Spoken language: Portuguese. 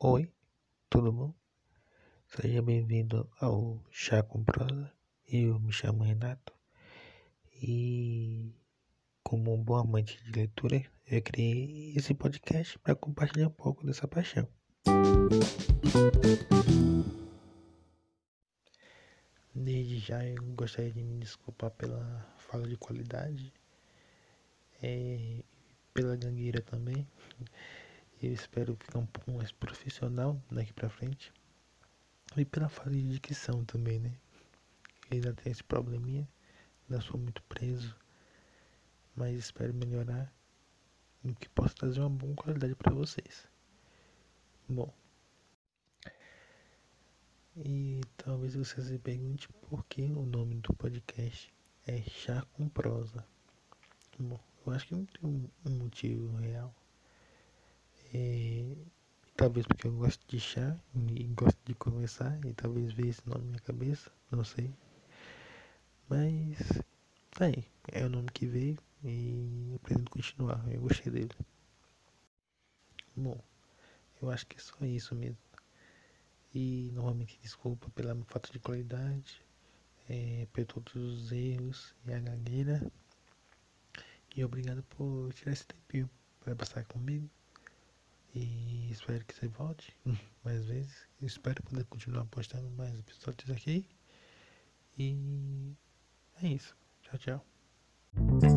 Oi, tudo bom? Seja bem-vindo ao Chá com Prosa. Eu me chamo Renato e, como um bom amante de leitura, eu criei esse podcast para compartilhar um pouco dessa paixão. Desde já eu gostaria de me desculpar pela fala de qualidade, é, pela gangueira também. Eu espero ficar um pouco mais profissional daqui pra frente. E pela falta de dicção também, né? Eu ainda tem esse probleminha, ainda sou muito preso. Mas espero melhorar e que possa trazer uma boa qualidade para vocês. Bom. E talvez você se pergunte por que o nome do podcast é Chá com Prosa. Bom, eu acho que não tem um motivo real. É, talvez porque eu gosto de chá e gosto de conversar e talvez veja esse nome na minha cabeça, não sei. Mas tá aí, é o nome que veio e eu pretendo continuar, eu gostei dele. Bom, eu acho que é só isso mesmo. E novamente desculpa pela falta de qualidade, é, por todos os erros e a gagueira. E obrigado por tirar esse tempinho para passar comigo. E espero que você volte mais vezes. espero poder continuar postando mais episódios aqui. E é isso. Tchau, tchau.